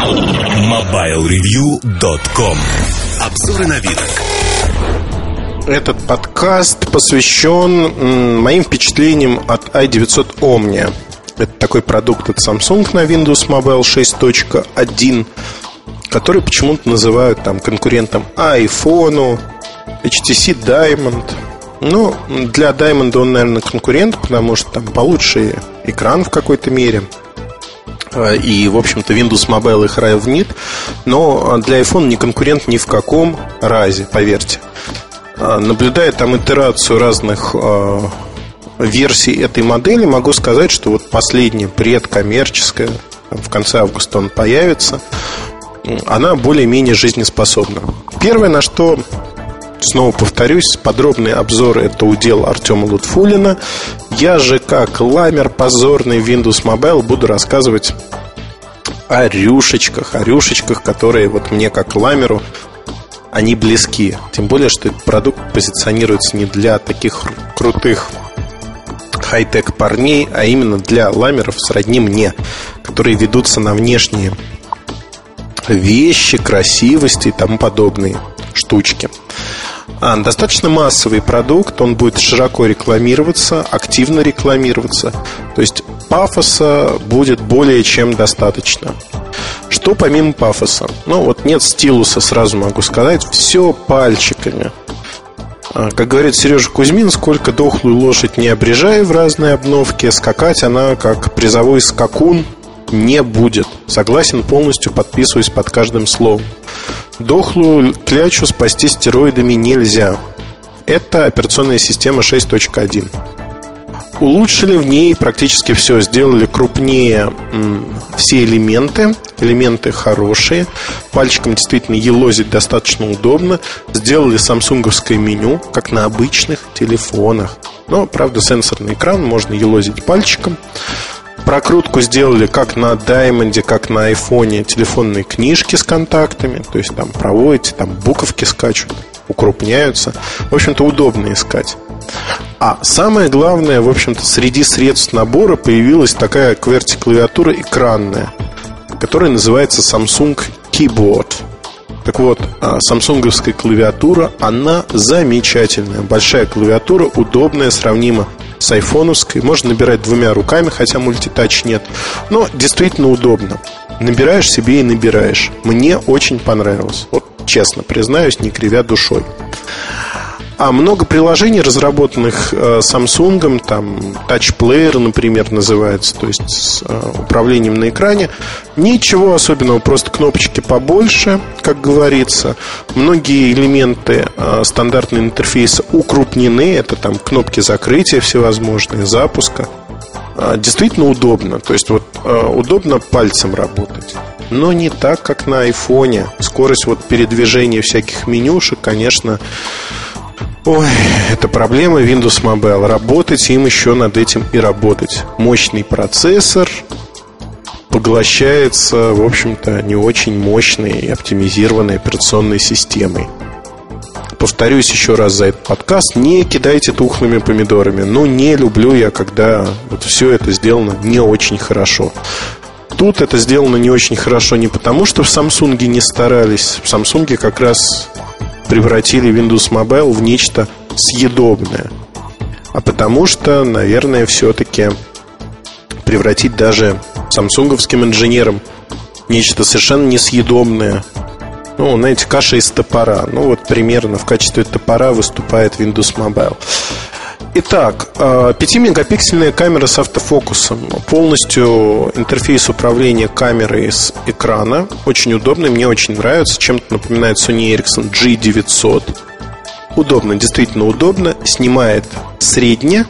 MobileReview.com Обзоры на вид. Этот подкаст посвящен моим впечатлениям от i900 Omnia. Это такой продукт от Samsung на Windows Mobile 6.1, который почему-то называют там конкурентом iPhone, HTC Diamond. Ну, для Diamond он, наверное, конкурент, потому что там получше экран в какой-то мере. А, и, в общем-то, Windows Mobile их равнит. Но для iPhone не конкурент ни в каком разе, поверьте. А, наблюдая там итерацию разных а, версий этой модели, могу сказать, что вот последняя предкоммерческая, в конце августа он появится, она более-менее жизнеспособна. Первое, на что Снова повторюсь, подробный обзор это удел Артема Лутфулина. Я же, как ламер позорный Windows Mobile, буду рассказывать о рюшечках, о рюшечках, которые вот мне, как ламеру, они близки. Тем более, что этот продукт позиционируется не для таких крутых хай-тек парней, а именно для ламеров сродни мне, которые ведутся на внешние вещи, красивости и тому подобные штучки. А, достаточно массовый продукт, он будет широко рекламироваться, активно рекламироваться. То есть пафоса будет более чем достаточно. Что помимо пафоса? Ну, вот нет стилуса, сразу могу сказать, все пальчиками. А, как говорит Сережа Кузьмин, сколько дохлую лошадь не обрежай в разные обновки, скакать она как призовой скакун не будет. Согласен полностью, подписываюсь под каждым словом. Дохлую клячу спасти стероидами нельзя. Это операционная система 6.1. Улучшили в ней практически все. Сделали крупнее все элементы. Элементы хорошие. Пальчиком действительно елозить достаточно удобно. Сделали самсунговское меню, как на обычных телефонах. Но, правда, сенсорный экран, можно елозить пальчиком. Прокрутку сделали как на Diamond, как на айфоне телефонные книжки с контактами. То есть там проводите, там буковки скачут, укрупняются. В общем-то, удобно искать. А самое главное, в общем-то, среди средств набора появилась такая QWERTY-клавиатура экранная, которая называется Samsung Keyboard. Так вот, а, самсунговская клавиатура, она замечательная. Большая клавиатура, удобная, сравнима с айфоновской. Можно набирать двумя руками, хотя мультитач нет. Но действительно удобно. Набираешь себе и набираешь. Мне очень понравилось. Вот честно признаюсь, не кривя душой. А много приложений, разработанных э, Samsung, там Touch Player, например, называется, то есть с э, управлением на экране. Ничего особенного, просто кнопочки побольше, как говорится. Многие элементы э, стандартного интерфейса укрупнены, это там кнопки закрытия всевозможные, запуска. Действительно удобно, то есть вот удобно пальцем работать но не так, как на айфоне. Скорость вот передвижения всяких менюшек, конечно, Ой, это проблема Windows Mobile. Работать им еще над этим и работать. Мощный процессор поглощается, в общем-то, не очень мощной и оптимизированной операционной системой. Повторюсь еще раз за этот подкаст, не кидайте тухлыми помидорами. Ну, не люблю я, когда вот все это сделано не очень хорошо. Тут это сделано не очень хорошо не потому, что в Samsung не старались. В Samsung как раз превратили Windows Mobile в нечто съедобное. А потому что, наверное, все-таки превратить даже самсунговским инженерам нечто совершенно несъедобное. Ну, знаете, каша из топора. Ну, вот примерно в качестве топора выступает Windows Mobile. Итак, 5-мегапиксельная э, камера с автофокусом. Полностью интерфейс управления камерой с экрана. Очень удобный, мне очень нравится. Чем-то напоминает Sony Ericsson G900. Удобно, действительно удобно. Снимает средне.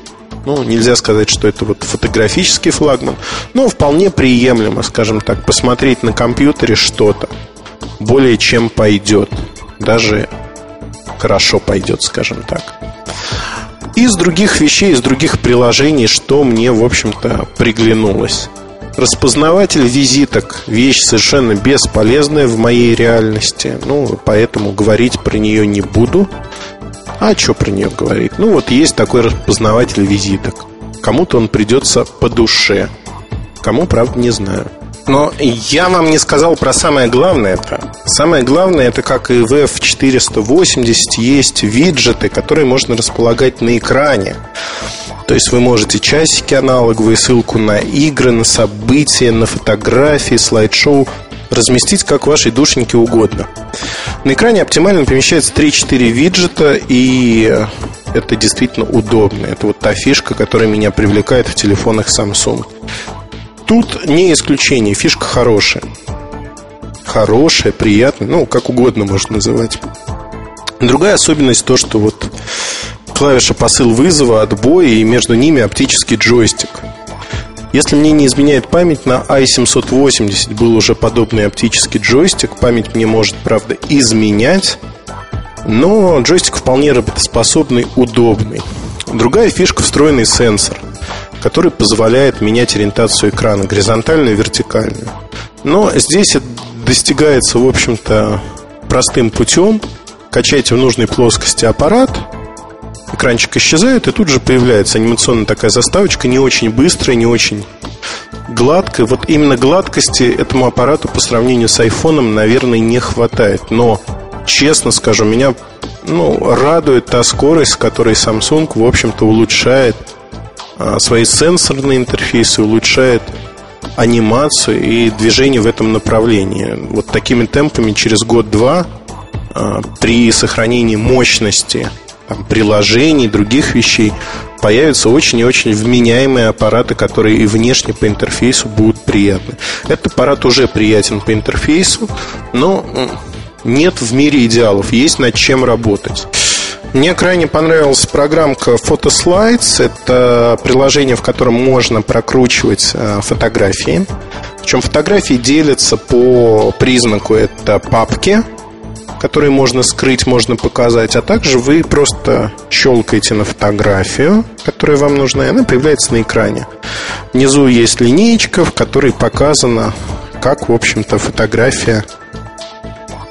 Ну, нельзя сказать, что это вот фотографический флагман. Но вполне приемлемо, скажем так, посмотреть на компьютере что-то. Более чем пойдет. Даже хорошо пойдет, скажем так. Из других вещей, из других приложений, что мне, в общем-то, приглянулось. Распознаватель визиток – вещь совершенно бесполезная в моей реальности. Ну, поэтому говорить про нее не буду. А что про нее говорить? Ну, вот есть такой распознаватель визиток. Кому-то он придется по душе. Кому, правда, не знаю. Но я вам не сказал про самое главное. Про. Самое главное, это как и в F480 есть виджеты, которые можно располагать на экране. То есть вы можете часики аналоговые, ссылку на игры, на события, на фотографии, слайд-шоу разместить как вашей душеньке угодно. На экране оптимально помещается 3-4 виджета, и это действительно удобно. Это вот та фишка, которая меня привлекает в телефонах Samsung. Тут не исключение, фишка хорошая. Хорошая, приятная, ну, как угодно можно называть. Другая особенность то, что вот клавиша посыл вызова, отбоя и между ними оптический джойстик. Если мне не изменяет память, на i780 был уже подобный оптический джойстик. Память мне может, правда, изменять, но джойстик вполне работоспособный, удобный. Другая фишка – встроенный сенсор – который позволяет менять ориентацию экрана горизонтальную и вертикальную. Но здесь это достигается, в общем-то, простым путем. Качаете в нужной плоскости аппарат, экранчик исчезает, и тут же появляется анимационная такая заставочка, не очень быстрая, не очень гладкая. Вот именно гладкости этому аппарату по сравнению с айфоном, наверное, не хватает. Но, честно скажу, меня ну, радует та скорость, с которой Samsung, в общем-то, улучшает свои сенсорные интерфейсы, улучшает анимацию и движение в этом направлении. Вот такими темпами через год-два а, при сохранении мощности там, приложений, других вещей появятся очень и очень вменяемые аппараты, которые и внешне по интерфейсу будут приятны. Этот аппарат уже приятен по интерфейсу, но нет в мире идеалов, есть над чем работать. Мне крайне понравилась программка Photoslides. Это приложение, в котором можно прокручивать э, фотографии. Причем фотографии делятся по признаку. Это папки, которые можно скрыть, можно показать. А также вы просто щелкаете на фотографию, которая вам нужна, и она появляется на экране. Внизу есть линеечка, в которой показано, как, в общем-то, фотография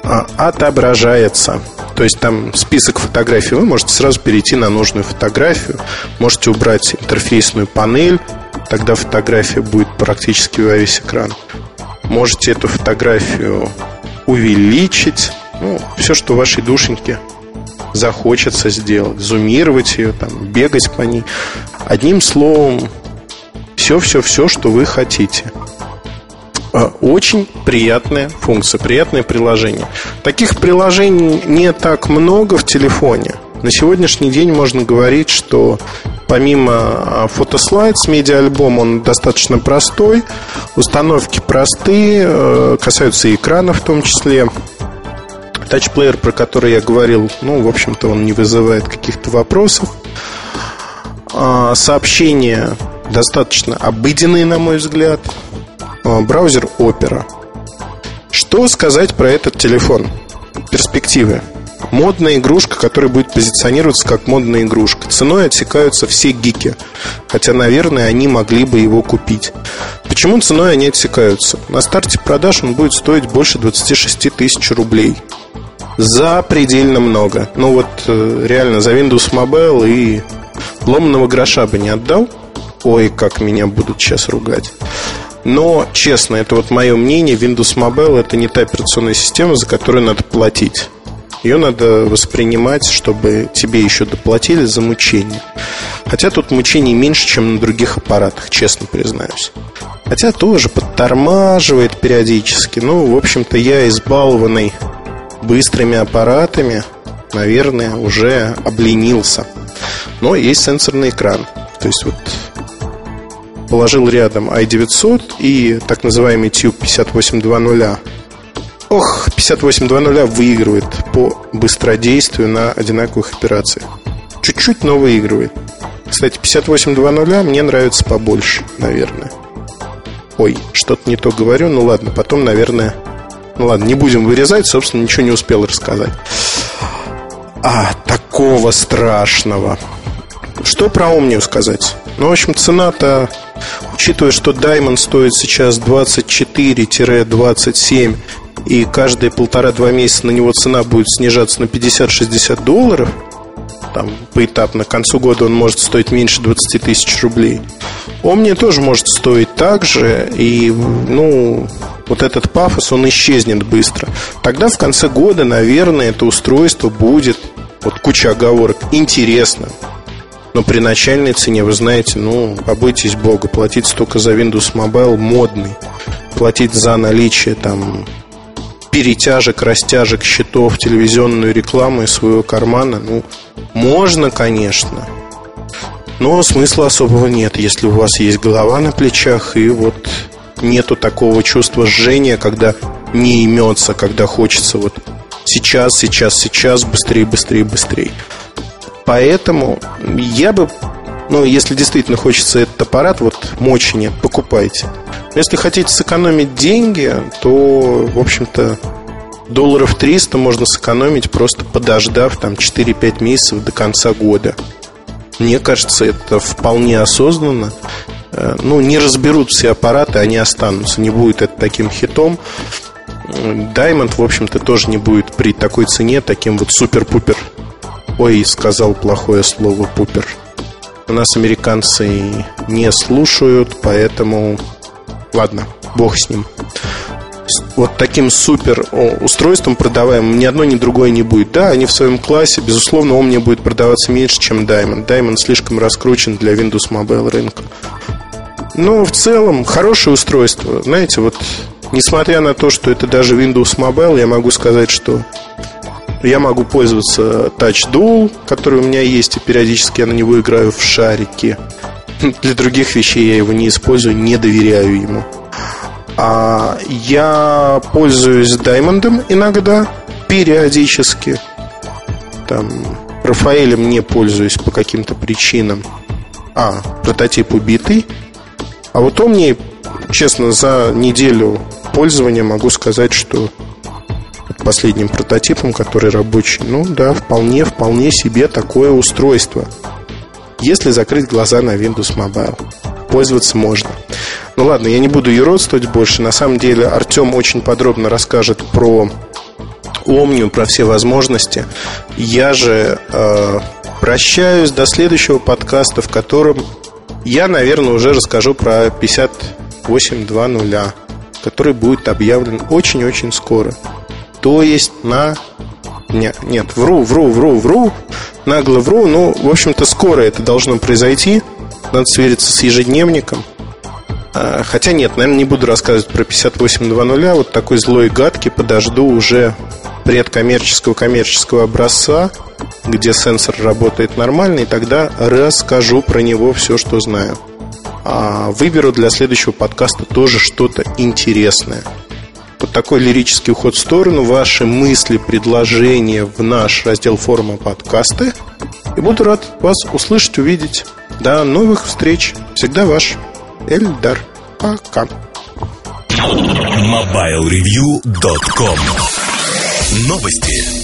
а, отображается. То есть там список фотографий, вы можете сразу перейти на нужную фотографию, можете убрать интерфейсную панель, тогда фотография будет практически во весь экран. Можете эту фотографию увеличить, ну, все, что вашей душеньке захочется сделать, зумировать ее, там, бегать по ней. Одним словом, все-все-все, что вы хотите. А, очень приятная функция, приятное приложение. Таких приложений не так много в телефоне. На сегодняшний день можно говорить, что помимо фотослайдс, медиа-альбом, он достаточно простой, установки простые, э, касаются экрана в том числе. Тачплеер, про который я говорил, ну, в общем-то, он не вызывает каких-то вопросов. А, сообщения достаточно обыденные, на мой взгляд. А, браузер Opera. Что сказать про этот телефон? Перспективы. Модная игрушка, которая будет позиционироваться как модная игрушка. Ценой отсекаются все гики. Хотя, наверное, они могли бы его купить. Почему ценой они отсекаются? На старте продаж он будет стоить больше 26 тысяч рублей. За предельно много. Ну вот э, реально за Windows Mobile и ломаного гроша бы не отдал. Ой, как меня будут сейчас ругать. Но, честно, это вот мое мнение, Windows Mobile это не та операционная система, за которую надо платить. Ее надо воспринимать, чтобы тебе еще доплатили за мучение. Хотя тут мучений меньше, чем на других аппаратах, честно признаюсь. Хотя тоже подтормаживает периодически. Ну, в общем-то, я избалованный быстрыми аппаратами, наверное, уже обленился. Но есть сенсорный экран. То есть вот положил рядом i900 и так называемый Tube 5820. Ох, 5820 выигрывает по быстродействию на одинаковых операциях. Чуть-чуть, но выигрывает. Кстати, 5820 мне нравится побольше, наверное. Ой, что-то не то говорю, ну ладно, потом, наверное... Ну ладно, не будем вырезать, собственно, ничего не успел рассказать. А, такого страшного. Что про Omniu сказать? Ну, в общем, цена-то Учитывая, что Diamond стоит сейчас 24-27 и каждые полтора-два месяца на него цена будет снижаться на 50-60 долларов, там поэтапно. К концу года он может стоить меньше 20 тысяч рублей. Omnia тоже может стоить так же, и, ну, вот этот пафос, он исчезнет быстро. Тогда в конце года, наверное, это устройство будет, вот куча оговорок, интересно. Но при начальной цене, вы знаете, ну, побойтесь бога, платить столько за Windows Mobile модный. Платить за наличие там перетяжек, растяжек, счетов, телевизионную рекламу из своего кармана, ну, можно, конечно. Но смысла особого нет, если у вас есть голова на плечах и вот нету такого чувства жжения, когда не имется, когда хочется вот сейчас, сейчас, сейчас, быстрее, быстрее, быстрее. Поэтому я бы, ну, если действительно хочется этот аппарат, вот мочи нет, покупайте. Если хотите сэкономить деньги, то, в общем-то, долларов 300 можно сэкономить, просто подождав там 4-5 месяцев до конца года. Мне кажется, это вполне осознанно. Э, ну, не разберут все аппараты, они останутся. Не будет это таким хитом. Diamond, в общем-то, тоже не будет при такой цене таким вот супер-пупер. Ой, сказал плохое слово пупер. У нас американцы не слушают, поэтому ладно, бог с ним. Вот таким супер устройством продаваемым ни одно, ни другое не будет. Да, они в своем классе, безусловно, он мне будет продаваться меньше, чем Diamond. Diamond слишком раскручен для Windows Mobile рынка. Но в целом хорошее устройство. Знаете, вот несмотря на то, что это даже Windows Mobile, я могу сказать, что я могу пользоваться Touch Dual, который у меня есть, и периодически я на него играю в шарики. Для других вещей я его не использую, не доверяю ему. А я пользуюсь Diamond иногда, периодически. Там Рафаэлем не пользуюсь по каким-то причинам. А, прототип убитый. А вот он мне, честно, за неделю пользования могу сказать, что последним прототипом, который рабочий, ну да, вполне, вполне себе такое устройство. Если закрыть глаза на Windows Mobile, пользоваться можно. Ну ладно, я не буду юродствовать больше. На самом деле Артем очень подробно расскажет про Омнию, про все возможности. Я же э, прощаюсь до следующего подкаста, в котором я, наверное, уже расскажу про 58.2.0, который будет объявлен очень-очень скоро. То есть на... Нет, нет, вру, вру, вру, вру, нагло вру. Ну, в общем-то, скоро это должно произойти. Надо свериться с ежедневником. А, хотя нет, наверное, не буду рассказывать про 58.2.0. Вот такой злой гадкий подожду уже предкоммерческого коммерческого образца, где сенсор работает нормально, и тогда расскажу про него все, что знаю. А выберу для следующего подкаста тоже что-то интересное. Вот такой лирический уход в сторону. Ваши мысли, предложения в наш раздел форума подкасты. И буду рад вас услышать, увидеть. До новых встреч. Всегда ваш Эльдар. Пока. MobileReview.com Новости.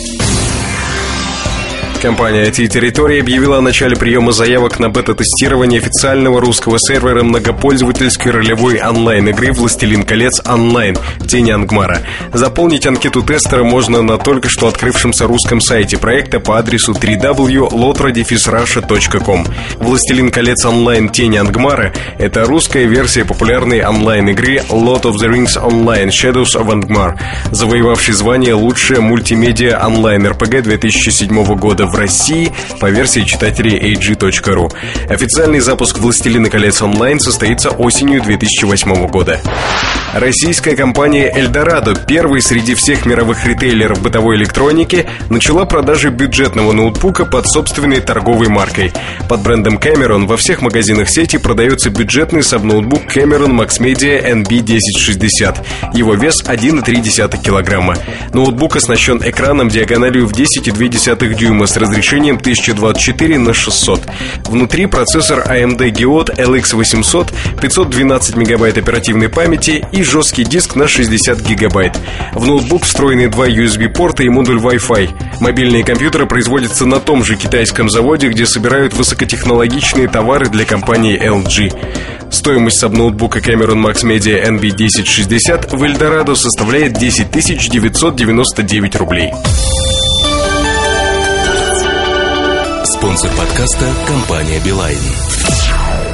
Компания IT Территория объявила о начале приема заявок на бета-тестирование официального русского сервера многопользовательской ролевой онлайн-игры «Властелин колец онлайн. Тени Ангмара». Заполнить анкету тестера можно на только что открывшемся русском сайте проекта по адресу www.lotrodefisrussia.com. «Властелин колец онлайн. Тени Ангмара» — это русская версия популярной онлайн-игры Lord of the Rings Online Shadows of Angmar, завоевавшей звание «Лучшая мультимедиа онлайн-РПГ 2007 года в России по версии читателей AG.ru. Официальный запуск «Властелина колец онлайн» состоится осенью 2008 года. Российская компания «Эльдорадо», первой среди всех мировых ритейлеров бытовой электроники, начала продажи бюджетного ноутбука под собственной торговой маркой. Под брендом Cameron во всех магазинах сети продается бюджетный сабноутбук Cameron Maxmedia NB1060. Его вес 1,3 килограмма. Ноутбук оснащен экраном диагональю в 10,2 дюйма разрешением 1024 на 600. Внутри процессор AMD Geode LX800, 512 мегабайт оперативной памяти и жесткий диск на 60 гигабайт. В ноутбук встроены два USB-порта и модуль Wi-Fi. Мобильные компьютеры производятся на том же китайском заводе, где собирают высокотехнологичные товары для компании LG. Стоимость сабноутбука Cameron Max Media NB1060 в Эльдорадо составляет 10 999 рублей. Спонсор подкаста – компания «Билайн».